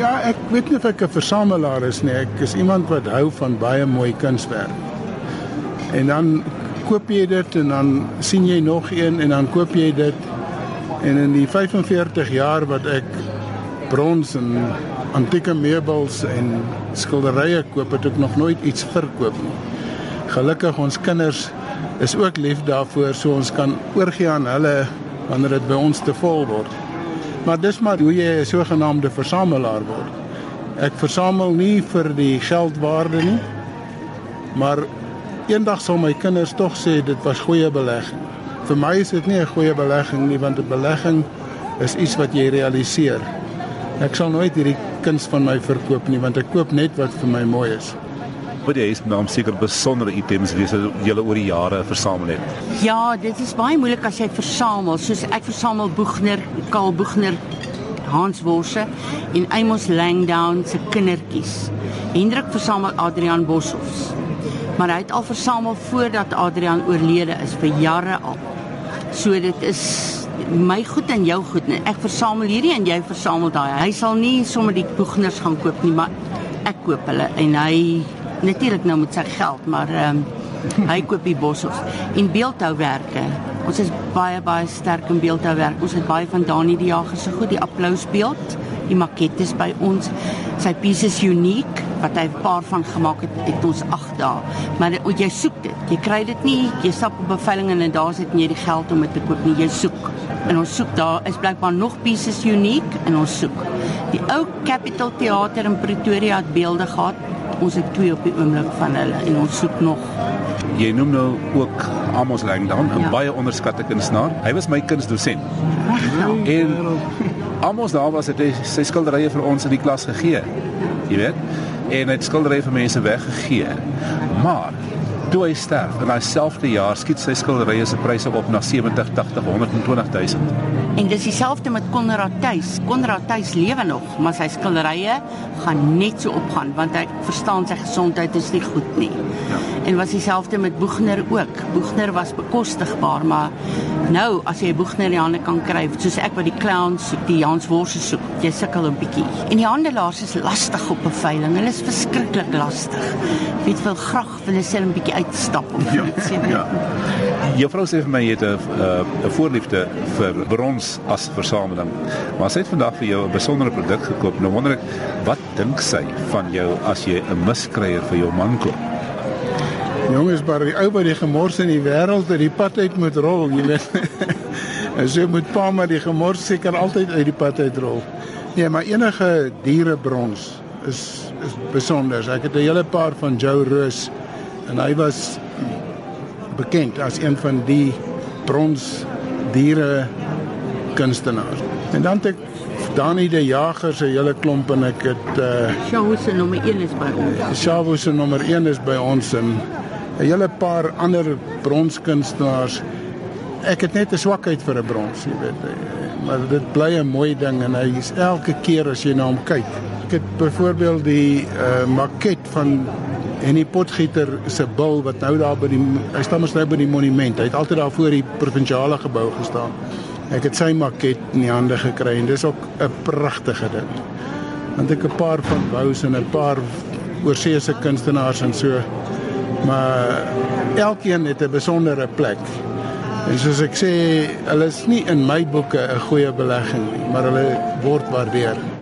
Ja, ek weet nie of ek 'n versamelaar is nie. Ek is iemand wat hou van baie mooi kunswerk. En dan koop jy dit en dan sien jy nog een en dan koop jy dit. En in die 45 jaar wat ek brons en antieke meubels en skilderye koop, het ek nog nooit iets verkoop nie. Gelukkig ons kinders is ook lief daarvoor so ons kan oorgie aan hulle wanneer dit by ons te vol word. Maar dis maar hoe jy 'n sogenaamde versamelaar word. Ek versamel nie vir die geldwaarde nie. Maar eendag sal my kinders tog sê dit was goeie belegging. Vir my is dit nie 'n goeie belegging nie want 'n belegging is iets wat jy realiseer. Ek sal nooit hierdie kuns van my verkoop nie want ek koop net wat vir my mooi is wat jy is naam seker besondere items wat jy oor die jare versamel het. Ja, dit is baie moeilik as jy versamel. Soos ek versamel Boegner, Karl Boegner, Hans Worse en Amos Langdown se kindertjies. Hendrik versamel Adrian Boshoff. Maar hy het al versamel voordat Adrian oorlede is vir jare al. So dit is my goed en jou goed. Ek versamel hierdie en jy versamel daai. Hy sal nie sommer die Boegners gaan koop nie, maar ek koop hulle en hy natuurlik nou met sy geld, maar ehm um, hy koop die bossels en beeldhouwerke. Ons is baie baie sterk in beeldhouwerk. Ons het baie van Dani die Jager se goed, die applausbeeld, die makettes by ons. Sy piece is uniek wat hy 'n paar van gemaak het, het ons 8 dae. Maar jy soek dit. Jy kry dit nie. Jy stap op 'n veiling en daar sit nie die geld om dit te koop nie. Jy soek. En ons soek daar is blykbaar nog pieces uniek en ons soek. Die ou Capital Theater in Pretoria het beelde gehad ons het twee op die oomblik van hulle en ons soek nog. Jy noem nou ook Amos Langdown, 'n ja. baie onderskatte kunstenaar. Hy was my kunsdosent. Ja. En Amos daar was hy sy skilderye vir ons in die klas gegee. Jy weet? En hy het skilderye vir mense weggegee. Maar toe hy sterf in daai selfde jaar skiet sy skilderye se pryse op na 70, 80, 120 000. En dis dieselfde met Konrad Tuis. Konrad Tuis lewe nog, maar sy skilderye gaan net so opgaan want hy verstaan sy gesondheid is nie goed nie. Ja. En was dieselfde met Boegner ook. Boegner was bekostigbaar, maar nou as jy Boegner in die hande kan kry, soos ek wat die clowns die Jans Worse soek, jy sukkel 'n bietjie. En die handelaars is lastig op 'n veiling. Hulle is verskriklik lastig. Weet wil graag wil hulle self 'n bietjie uitstap of ja, iets. Ja. Juffrou sê vir my jy het 'n 'n voorliefde vir brons as versameling. Maar sy het vandag vir jou 'n besondere produk gekoop. Nou wonder ek, wat dink sy van jou as jy 'n miskryer vir jou man koop? Jongens, maar die ou by die gemors in die wêreld het die pad uit moet rol, jy weet. en so moet pa maar die gemors seker altyd uit die pad uit rol. Nee, maar enige dierebrons is is besonder. Ek het 'n hele paar van Joe Roos en hy was bekend as een van die brons diere kunstenaars. En dan het ek Dani die Jager se hele klomp en ek het uh Shawu se nommer 1 is by ons. Shawu se nommer 1 is by ons en 'n hele paar ander bronskunstenaars. Ek het net 'n swakheid vir 'n brons, jy weet. Maar dit bly 'n mooi ding en hy is elke keer as jy na hom kyk. Ek het byvoorbeeld die uh maket van en die potgieter se bil wat nou daar by die hy staan mos nou by die monument. Hy het altyd daar voor die provinsiale gebou gestaan. Ek het sy maket in die hande gekry en dis ook 'n pragtige ding. Want ek 'n paar van Bous en 'n paar oorseese kunstenaars en so maar elkeen het 'n besondere plek. En soos ek sê, hulle is nie in my boeke 'n goeie belegging nie, maar hulle word waardeer.